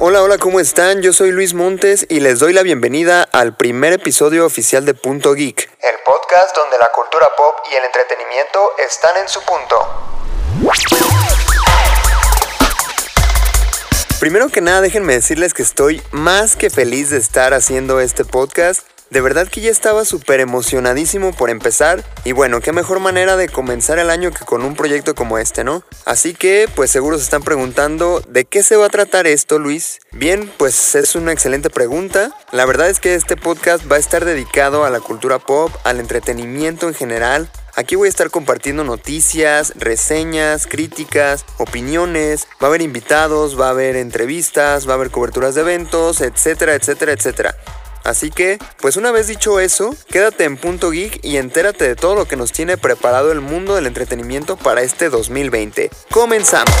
Hola, hola, ¿cómo están? Yo soy Luis Montes y les doy la bienvenida al primer episodio oficial de Punto Geek, el podcast donde la cultura pop y el entretenimiento están en su punto. Primero que nada, déjenme decirles que estoy más que feliz de estar haciendo este podcast de verdad que ya estaba súper emocionadísimo por empezar y bueno, qué mejor manera de comenzar el año que con un proyecto como este, ¿no? Así que pues seguro se están preguntando ¿de qué se va a tratar esto, Luis? Bien, pues es una excelente pregunta. La verdad es que este podcast va a estar dedicado a la cultura pop, al entretenimiento en general, Aquí voy a estar compartiendo noticias, reseñas, críticas, opiniones, va a haber invitados, va a haber entrevistas, va a haber coberturas de eventos, etcétera, etcétera, etcétera. Así que, pues una vez dicho eso, quédate en Punto Geek y entérate de todo lo que nos tiene preparado el mundo del entretenimiento para este 2020. Comenzamos.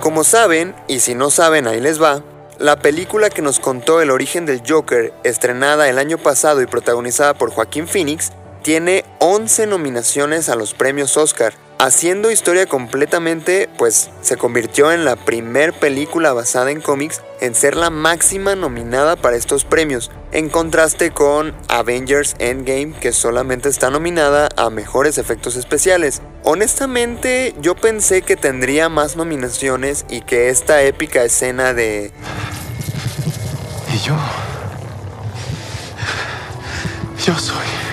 Como saben, y si no saben ahí les va, la película que nos contó el origen del Joker, estrenada el año pasado y protagonizada por Joaquín Phoenix, tiene 11 nominaciones a los premios Oscar. Haciendo historia completamente, pues se convirtió en la primer película basada en cómics en ser la máxima nominada para estos premios, en contraste con Avengers Endgame que solamente está nominada a mejores efectos especiales. Honestamente, yo pensé que tendría más nominaciones y que esta épica escena de y yo... Yo soy...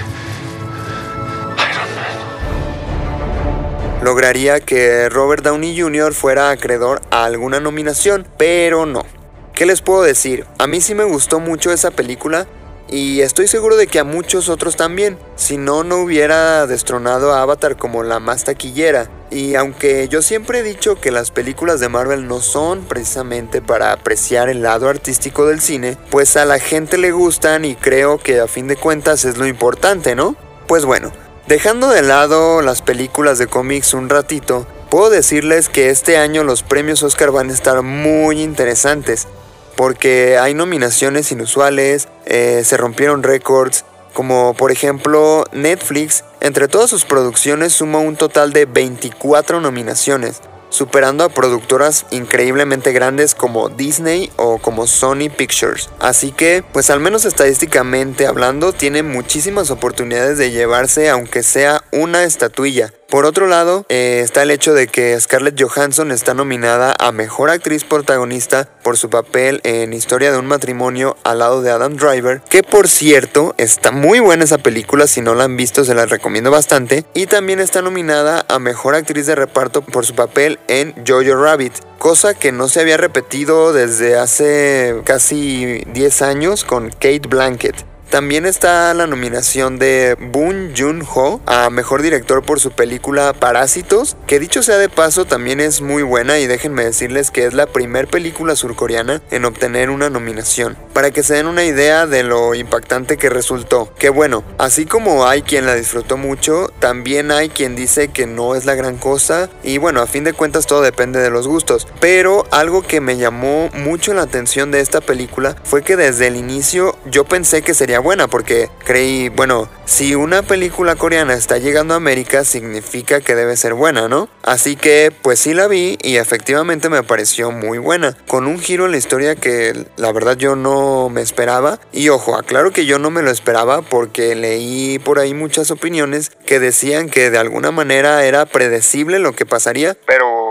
Lograría que Robert Downey Jr. fuera acreedor a alguna nominación, pero no. ¿Qué les puedo decir? A mí sí me gustó mucho esa película y estoy seguro de que a muchos otros también, si no, no hubiera destronado a Avatar como la más taquillera. Y aunque yo siempre he dicho que las películas de Marvel no son precisamente para apreciar el lado artístico del cine, pues a la gente le gustan y creo que a fin de cuentas es lo importante, ¿no? Pues bueno, dejando de lado las películas de cómics un ratito, puedo decirles que este año los premios Oscar van a estar muy interesantes porque hay nominaciones inusuales, eh, se rompieron récords, como por ejemplo Netflix, entre todas sus producciones suma un total de 24 nominaciones, superando a productoras increíblemente grandes como Disney o como Sony Pictures. Así que, pues al menos estadísticamente hablando, tiene muchísimas oportunidades de llevarse aunque sea una estatuilla. Por otro lado, eh, está el hecho de que Scarlett Johansson está nominada a Mejor Actriz Protagonista por su papel en Historia de un matrimonio al lado de Adam Driver, que por cierto está muy buena esa película, si no la han visto se la recomiendo bastante, y también está nominada a Mejor Actriz de Reparto por su papel en Jojo Rabbit cosa que no se había repetido desde hace casi 10 años con Kate Blanket. También está la nominación de Boon Joon-ho a Mejor Director por su película Parásitos, que dicho sea de paso también es muy buena y déjenme decirles que es la primera película surcoreana en obtener una nominación. Para que se den una idea de lo impactante que resultó. Que bueno, así como hay quien la disfrutó mucho, también hay quien dice que no es la gran cosa y bueno, a fin de cuentas todo depende de los gustos. Pero algo que me llamó mucho la atención de esta película fue que desde el inicio yo pensé que sería buena porque creí, bueno, si una película coreana está llegando a América significa que debe ser buena, ¿no? Así que pues sí la vi y efectivamente me pareció muy buena, con un giro en la historia que la verdad yo no me esperaba. Y ojo, aclaro que yo no me lo esperaba porque leí por ahí muchas opiniones que decían que de alguna manera era predecible lo que pasaría, pero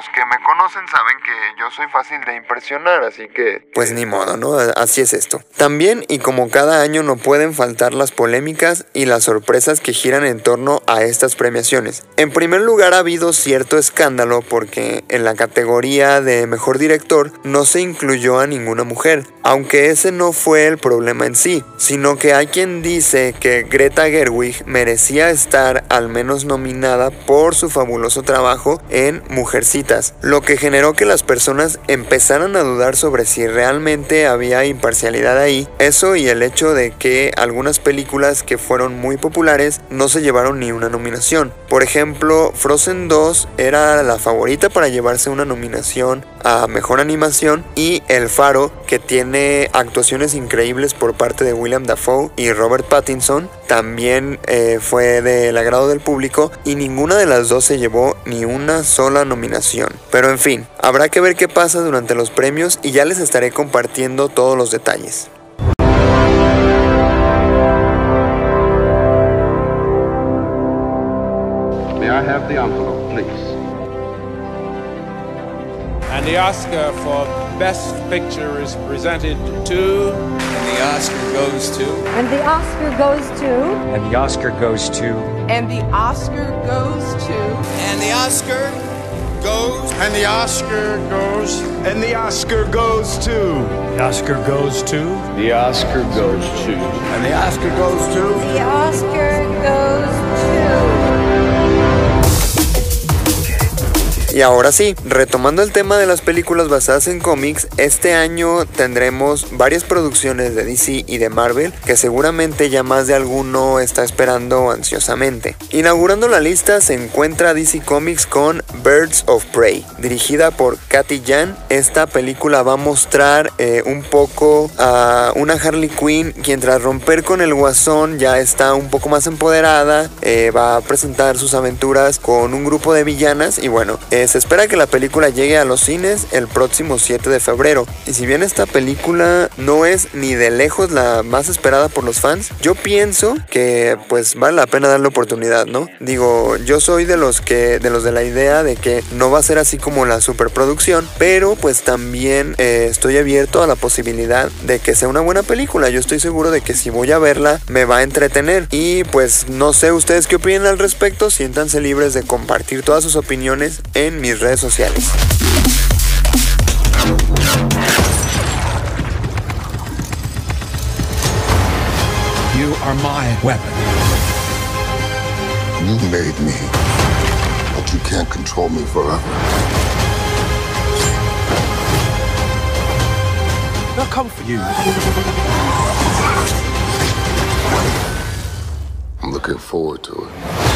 los que me conocen saben que yo soy fácil de impresionar, así que... Pues ni modo, ¿no? Así es esto. También, y como cada año, no pueden faltar las polémicas y las sorpresas que giran en torno a estas premiaciones. En primer lugar, ha habido cierto escándalo porque en la categoría de mejor director no se incluyó a ninguna mujer, aunque ese no fue el problema en sí, sino que hay quien dice que Greta Gerwig merecía estar al menos nominada por su fabuloso trabajo en Mujercita lo que generó que las personas empezaran a dudar sobre si realmente había imparcialidad ahí, eso y el hecho de que algunas películas que fueron muy populares no se llevaron ni una nominación. Por ejemplo, Frozen 2 era la favorita para llevarse una nominación a Mejor Animación y El Faro, que tiene actuaciones increíbles por parte de William Dafoe y Robert Pattinson, también eh, fue del agrado del público y ninguna de las dos se llevó ni una sola nominación. Pero en fin, habrá que ver qué pasa durante los premios y ya les estaré compartiendo todos los detalles. The Oscar for Best Picture is presented to. And the Oscar goes to. And the Oscar goes to. And the Oscar goes to. And the Oscar goes to. And the Oscar goes. And the Oscar goes. And the Oscar goes to. The Oscar goes to. The Oscar goes to. And the Oscar goes to. The Oscar goes to. Y ahora sí, retomando el tema de las películas basadas en cómics, este año tendremos varias producciones de DC y de Marvel que seguramente ya más de alguno está esperando ansiosamente. Inaugurando la lista se encuentra DC Comics con Birds of Prey, dirigida por Katy Jan. Esta película va a mostrar eh, un poco a una Harley Quinn quien tras romper con el guasón ya está un poco más empoderada, eh, va a presentar sus aventuras con un grupo de villanas y bueno, se espera que la película llegue a los cines el próximo 7 de febrero. Y si bien esta película no es ni de lejos la más esperada por los fans, yo pienso que pues vale la pena darle oportunidad, ¿no? Digo, yo soy de los que de los de la idea de que no va a ser así como la superproducción, pero pues también eh, estoy abierto a la posibilidad de que sea una buena película. Yo estoy seguro de que si voy a verla me va a entretener y pues no sé ustedes qué opinan al respecto, siéntanse libres de compartir todas sus opiniones en mis redes sociales. You are my weapon. You made me, but you can't control me forever. They'll come for you. I'm looking forward to it.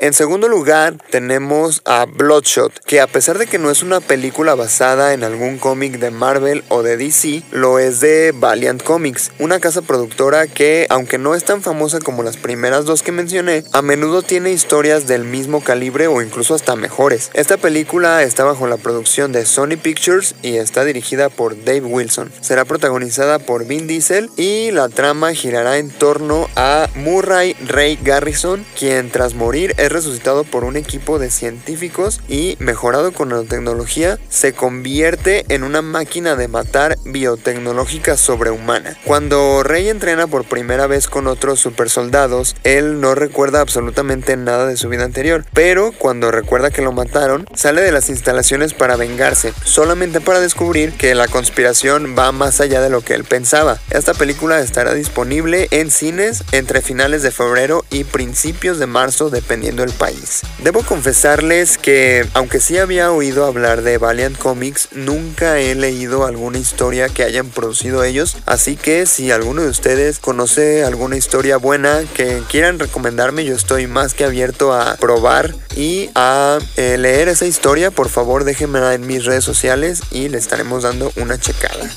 En segundo lugar tenemos a Bloodshot, que a pesar de que no es una película basada en algún cómic de Marvel o de DC, lo es de Valiant Comics, una casa productora que, aunque no es tan famosa como las primeras dos que mencioné, a menudo tiene historias del mismo calibre o incluso hasta mejores. Esta película está bajo la producción de Sony Pictures y está dirigida por Dave Wilson. Será protagonizada por Vin Diesel y la trama girará en torno a Murray Ray Garrison, quien tras morir es resucitado por un equipo de científicos y, mejorado con nanotecnología, se convierte en una máquina de matar biotecnológica sobrehumana. Cuando Rey entrena por primera vez con otros supersoldados, él no recuerda absolutamente nada de su vida anterior, pero cuando recuerda que lo mataron, sale de las instalaciones para vengarse, solamente para descubrir que la conspiración va más allá de lo que él pensaba. Esta película estará disponible en cines entre finales de febrero y principios de marzo, dependiendo el país. Debo confesarles que, aunque sí había oído hablar de Valiant Comics, nunca he leído alguna historia que hayan producido ellos, así que si alguno de ustedes conoce alguna historia buena que quieran recomendarme, yo estoy más que abierto a probar y a eh, leer esa historia, por favor déjenmela en mis redes sociales y le estaremos dando una checada.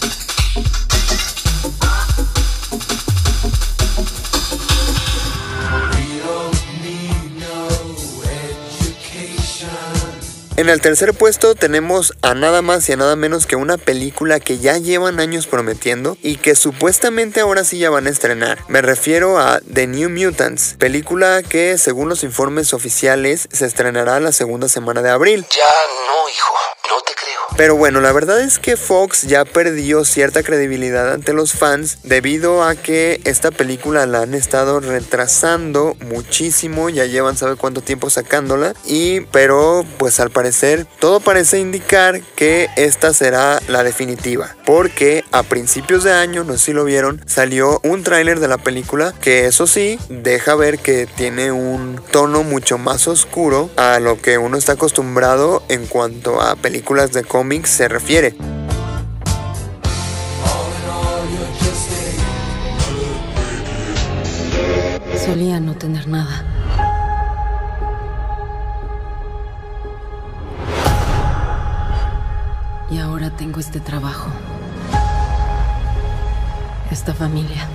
En el tercer puesto tenemos a nada más y a nada menos que una película que ya llevan años prometiendo y que supuestamente ahora sí ya van a estrenar. Me refiero a The New Mutants, película que según los informes oficiales se estrenará la segunda semana de abril. Ya no, hijo. Pero bueno, la verdad es que Fox ya perdió cierta credibilidad ante los fans debido a que esta película la han estado retrasando muchísimo, ya llevan sabe cuánto tiempo sacándola y pero pues al parecer todo parece indicar que esta será la definitiva, porque a principios de año, no sé si lo vieron, salió un tráiler de la película que eso sí deja ver que tiene un tono mucho más oscuro a lo que uno está acostumbrado en cuanto a películas de cómics se refiere. Solía no tener nada. Y ahora tengo este trabajo. Esta familia.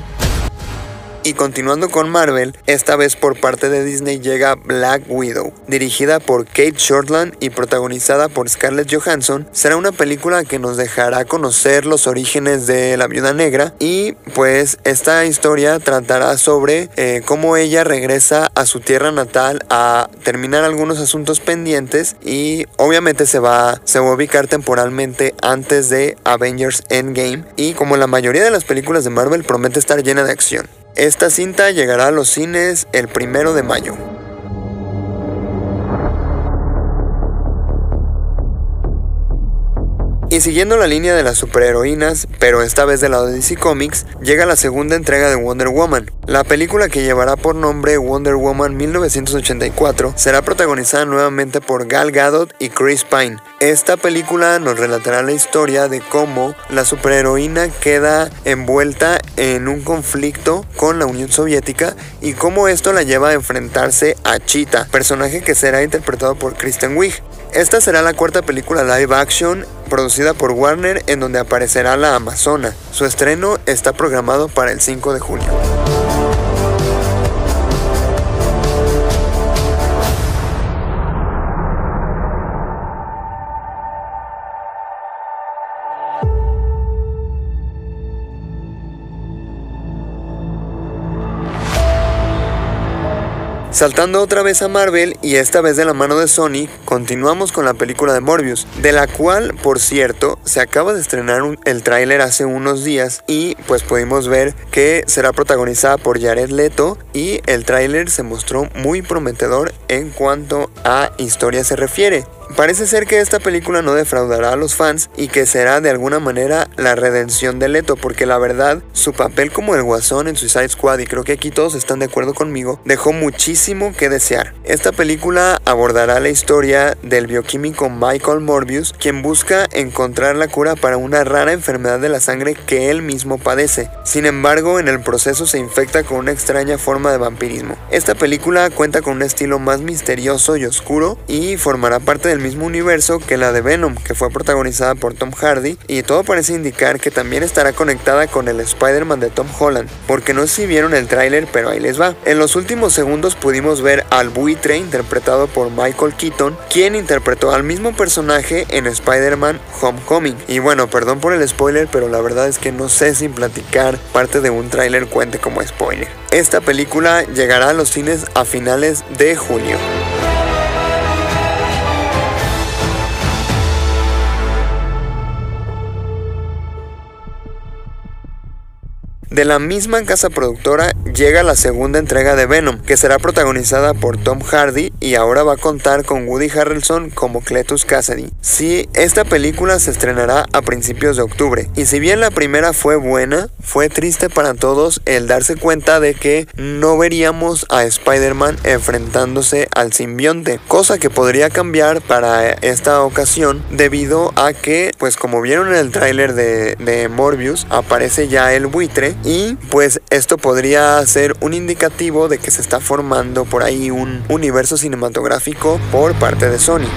Y continuando con Marvel, esta vez por parte de Disney llega Black Widow, dirigida por Kate Shortland y protagonizada por Scarlett Johansson. Será una película que nos dejará conocer los orígenes de la viuda negra y pues esta historia tratará sobre eh, cómo ella regresa a su tierra natal a terminar algunos asuntos pendientes y obviamente se va, se va a ubicar temporalmente antes de Avengers Endgame y como la mayoría de las películas de Marvel promete estar llena de acción. Esta cinta llegará a los cines el primero de mayo. Y siguiendo la línea de las superheroínas, pero esta vez de lado de DC Comics, llega la segunda entrega de Wonder Woman. La película que llevará por nombre Wonder Woman 1984 será protagonizada nuevamente por Gal Gadot y Chris Pine. Esta película nos relatará la historia de cómo la superheroína queda envuelta en un conflicto con la Unión Soviética y cómo esto la lleva a enfrentarse a Cheetah, personaje que será interpretado por Kristen Wiig. Esta será la cuarta película live action producida por Warner en donde aparecerá la Amazona. Su estreno está programado para el 5 de junio. Saltando otra vez a Marvel y esta vez de la mano de Sony, continuamos con la película de Morbius, de la cual, por cierto, se acaba de estrenar el tráiler hace unos días y pues pudimos ver que será protagonizada por Jared Leto y el tráiler se mostró muy prometedor en cuanto a historia se refiere. Parece ser que esta película no defraudará a los fans y que será de alguna manera la redención de Leto, porque la verdad, su papel como el guasón en Suicide Squad, y creo que aquí todos están de acuerdo conmigo, dejó muchísimo que desear. Esta película abordará la historia del bioquímico Michael Morbius, quien busca encontrar la cura para una rara enfermedad de la sangre que él mismo padece. Sin embargo, en el proceso se infecta con una extraña forma de vampirismo. Esta película cuenta con un estilo más misterioso y oscuro y formará parte del mismo universo que la de Venom, que fue protagonizada por Tom Hardy, y todo parece indicar que también estará conectada con el Spider-Man de Tom Holland, porque no sé si vieron el tráiler, pero ahí les va. En los últimos segundos pudimos ver al buitre interpretado por Michael Keaton, quien interpretó al mismo personaje en Spider-Man Homecoming. Y bueno, perdón por el spoiler, pero la verdad es que no sé si platicar parte de un tráiler cuente como spoiler. Esta película llegará a los cines a finales de junio. De la misma casa productora llega la segunda entrega de Venom, que será protagonizada por Tom Hardy y ahora va a contar con Woody Harrelson como Cletus Cassidy. Sí, esta película se estrenará a principios de octubre, y si bien la primera fue buena, fue triste para todos el darse cuenta de que no veríamos a Spider-Man enfrentándose al simbionte, cosa que podría cambiar para esta ocasión debido a que, pues como vieron en el tráiler de, de Morbius, aparece ya el buitre y pues esto podría ser un indicativo de que se está formando por ahí un universo cinematográfico por parte de Sony.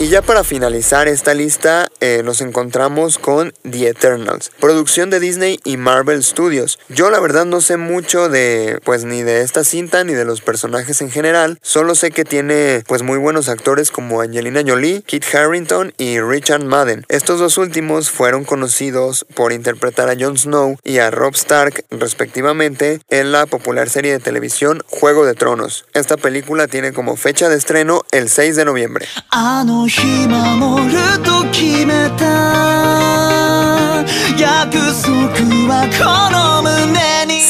Y ya para finalizar esta lista eh, nos encontramos con The Eternals, producción de Disney y Marvel Studios. Yo la verdad no sé mucho de pues ni de esta cinta ni de los personajes en general, solo sé que tiene pues muy buenos actores como Angelina Jolie, Kit Harington y Richard Madden. Estos dos últimos fueron conocidos por interpretar a Jon Snow y a Rob Stark respectivamente en la popular serie de televisión Juego de Tronos. Esta película tiene como fecha de estreno el 6 de noviembre. 日守ると決めた。約束はこの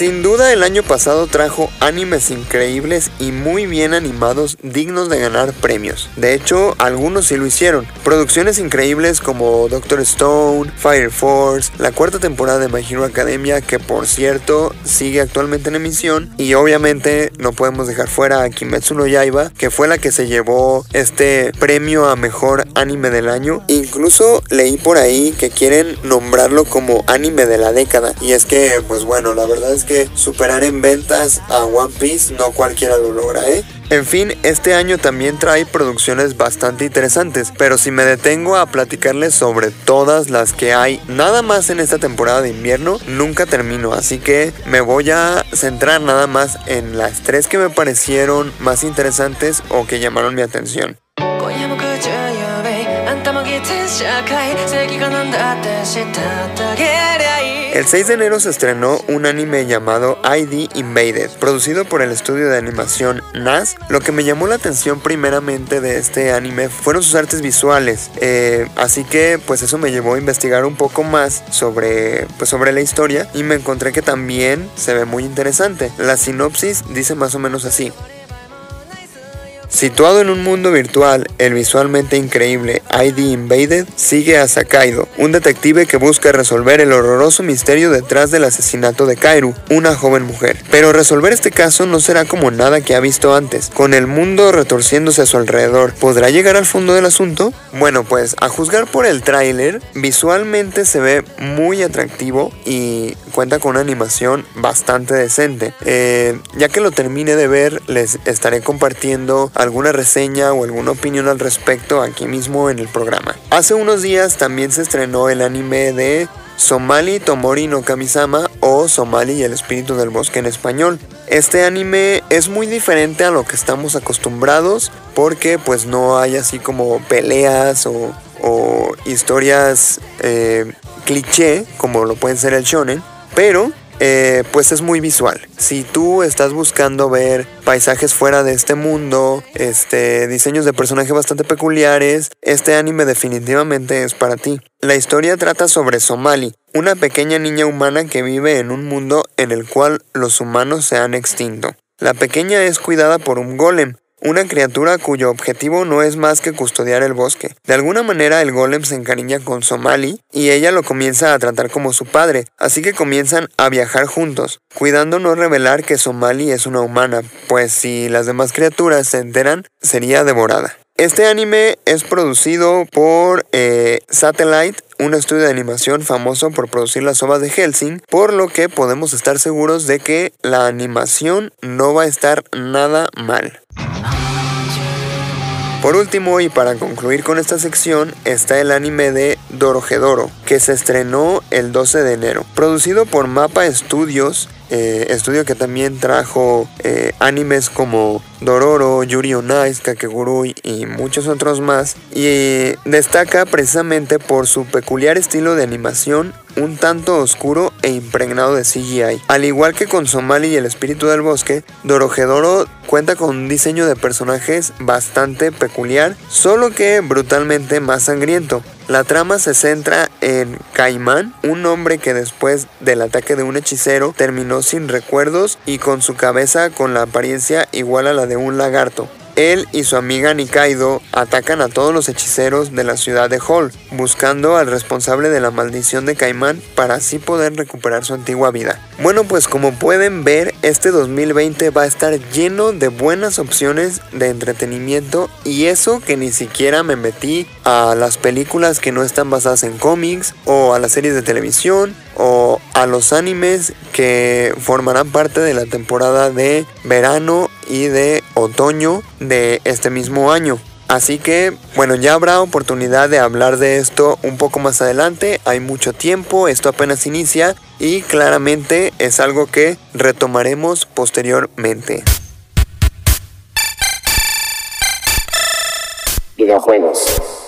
Sin duda el año pasado trajo animes increíbles y muy bien animados dignos de ganar premios. De hecho, algunos sí lo hicieron. Producciones increíbles como Doctor Stone, Fire Force, la cuarta temporada de My Hero Academia que por cierto sigue actualmente en emisión y obviamente no podemos dejar fuera a Kimetsu no Yaiba que fue la que se llevó este premio a mejor anime del año. Incluso leí por ahí que quieren nombrarlo como anime de la década y es que pues bueno, la verdad es que superar en ventas a One Piece no cualquiera lo logra, ¿eh? En fin, este año también trae producciones bastante interesantes, pero si me detengo a platicarles sobre todas las que hay nada más en esta temporada de invierno, nunca termino, así que me voy a centrar nada más en las tres que me parecieron más interesantes o que llamaron mi atención. El 6 de enero se estrenó un anime llamado ID Invaded, producido por el estudio de animación NAS. Lo que me llamó la atención primeramente de este anime fueron sus artes visuales, eh, así que pues eso me llevó a investigar un poco más sobre, pues, sobre la historia y me encontré que también se ve muy interesante. La sinopsis dice más o menos así. Situado en un mundo virtual, el visualmente increíble ID Invaded sigue a Sakaido, un detective que busca resolver el horroroso misterio detrás del asesinato de Kairu, una joven mujer. Pero resolver este caso no será como nada que ha visto antes. Con el mundo retorciéndose a su alrededor, ¿podrá llegar al fondo del asunto? Bueno, pues a juzgar por el tráiler, visualmente se ve muy atractivo y cuenta con una animación bastante decente. Eh, ya que lo termine de ver, les estaré compartiendo alguna reseña o alguna opinión al respecto aquí mismo en el programa. Hace unos días también se estrenó el anime de Somali Tomori no Kamisama o Somali y el espíritu del bosque en español. Este anime es muy diferente a lo que estamos acostumbrados porque pues no hay así como peleas o, o historias eh, cliché como lo pueden ser el shonen, pero eh, pues es muy visual. Si tú estás buscando ver paisajes fuera de este mundo, este, diseños de personajes bastante peculiares, este anime definitivamente es para ti. La historia trata sobre Somali, una pequeña niña humana que vive en un mundo en el cual los humanos se han extinto. La pequeña es cuidada por un golem, una criatura cuyo objetivo no es más que custodiar el bosque. De alguna manera el golem se encariña con Somali y ella lo comienza a tratar como su padre, así que comienzan a viajar juntos, cuidando no revelar que Somali es una humana, pues si las demás criaturas se enteran, sería devorada. Este anime es producido por eh, Satellite, un estudio de animación famoso por producir las ovas de Helsing, por lo que podemos estar seguros de que la animación no va a estar nada mal. Por último y para concluir con esta sección está el anime de Dorohedoro, que se estrenó el 12 de enero. Producido por Mapa Studios, eh, estudio que también trajo eh, animes como Dororo, Yuri on Ice, Kakegurui y muchos otros más. Y destaca precisamente por su peculiar estilo de animación un tanto oscuro e impregnado de CGI. Al igual que con Somali y el espíritu del bosque, Dorohedoro cuenta con un diseño de personajes bastante peculiar, solo que brutalmente más sangriento. La trama se centra en Caimán, un hombre que después del ataque de un hechicero terminó sin recuerdos y con su cabeza con la apariencia igual a la de un lagarto. Él y su amiga Nikaido atacan a todos los hechiceros de la ciudad de Hall, buscando al responsable de la maldición de Caimán para así poder recuperar su antigua vida. Bueno, pues como pueden ver, este 2020 va a estar lleno de buenas opciones de entretenimiento y eso que ni siquiera me metí a las películas que no están basadas en cómics o a las series de televisión o a los animes que formarán parte de la temporada de verano y de otoño de este mismo año. Así que, bueno, ya habrá oportunidad de hablar de esto un poco más adelante. Hay mucho tiempo, esto apenas inicia y claramente es algo que retomaremos posteriormente. Videojuegos.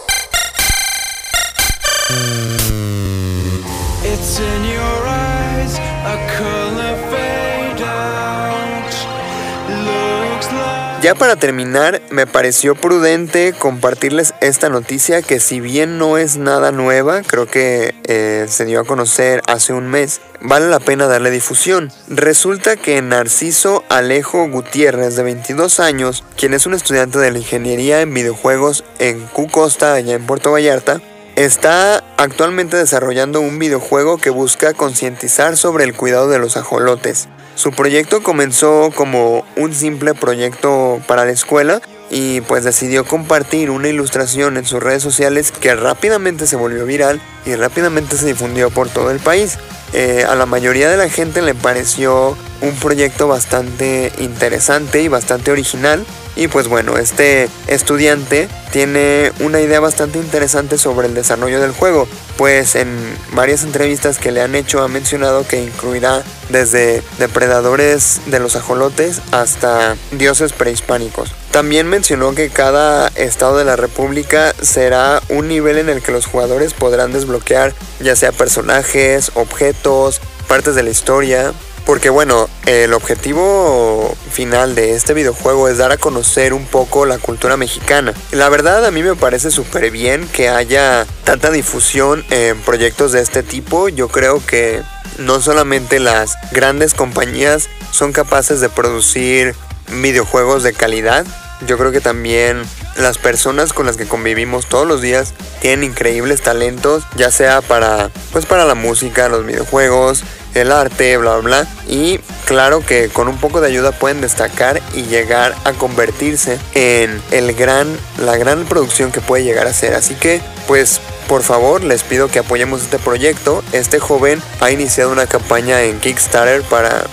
Ya para terminar, me pareció prudente compartirles esta noticia que si bien no es nada nueva, creo que eh, se dio a conocer hace un mes, vale la pena darle difusión. Resulta que Narciso Alejo Gutiérrez, de 22 años, quien es un estudiante de la ingeniería en videojuegos en Q Costa, allá en Puerto Vallarta, está actualmente desarrollando un videojuego que busca concientizar sobre el cuidado de los ajolotes. Su proyecto comenzó como un simple proyecto para la escuela y pues decidió compartir una ilustración en sus redes sociales que rápidamente se volvió viral y rápidamente se difundió por todo el país. Eh, a la mayoría de la gente le pareció un proyecto bastante interesante y bastante original y pues bueno, este estudiante tiene una idea bastante interesante sobre el desarrollo del juego, pues en varias entrevistas que le han hecho ha mencionado que incluirá desde depredadores de los ajolotes hasta dioses prehispánicos. También mencionó que cada estado de la república será un nivel en el que los jugadores podrán desbloquear ya sea personajes, objetos, partes de la historia, porque bueno, el objetivo final de este videojuego es dar a conocer un poco la cultura mexicana. La verdad a mí me parece súper bien que haya tanta difusión en proyectos de este tipo. Yo creo que no solamente las grandes compañías son capaces de producir videojuegos de calidad, yo creo que también las personas con las que convivimos todos los días tienen increíbles talentos, ya sea para pues para la música, los videojuegos, el arte, bla bla. Y claro que con un poco de ayuda pueden destacar y llegar a convertirse en el gran, la gran producción que puede llegar a ser. Así que, pues, por favor, les pido que apoyemos este proyecto. Este joven ha iniciado una campaña en Kickstarter para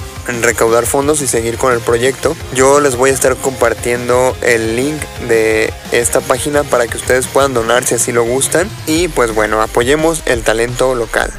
recaudar fondos y seguir con el proyecto. Yo les voy a estar compartiendo el link de esta página para que ustedes puedan donar si así lo gustan. Y pues bueno, apoyemos el talento local.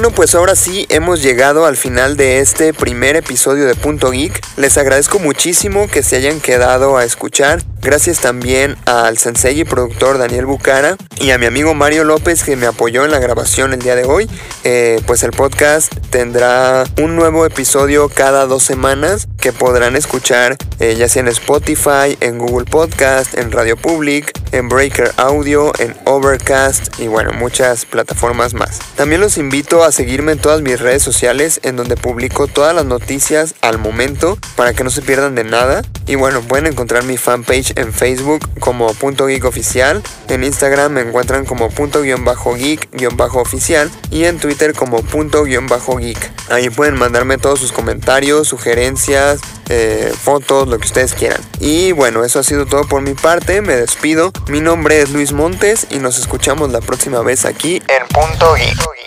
Bueno, pues ahora sí hemos llegado al final de este primer episodio de Punto Geek. Les agradezco muchísimo que se hayan quedado a escuchar. Gracias también al sensei y productor Daniel Bucara y a mi amigo Mario López que me apoyó en la grabación el día de hoy. Eh, pues el podcast tendrá un nuevo episodio cada dos semanas que podrán escuchar eh, ya sea en Spotify, en Google Podcast, en Radio Public, en Breaker Audio, en Overcast y bueno, muchas plataformas más. También los invito a seguirme en todas mis redes sociales en donde publico todas las noticias al momento para que no se pierdan de nada. Y bueno, pueden encontrar mi en Facebook como punto geek oficial, en Instagram me encuentran como punto guion bajo geek guion bajo oficial y en Twitter como punto guion bajo geek. Ahí pueden mandarme todos sus comentarios, sugerencias, eh, fotos, lo que ustedes quieran. Y bueno, eso ha sido todo por mi parte, me despido. Mi nombre es Luis Montes y nos escuchamos la próxima vez aquí en Punto Geek.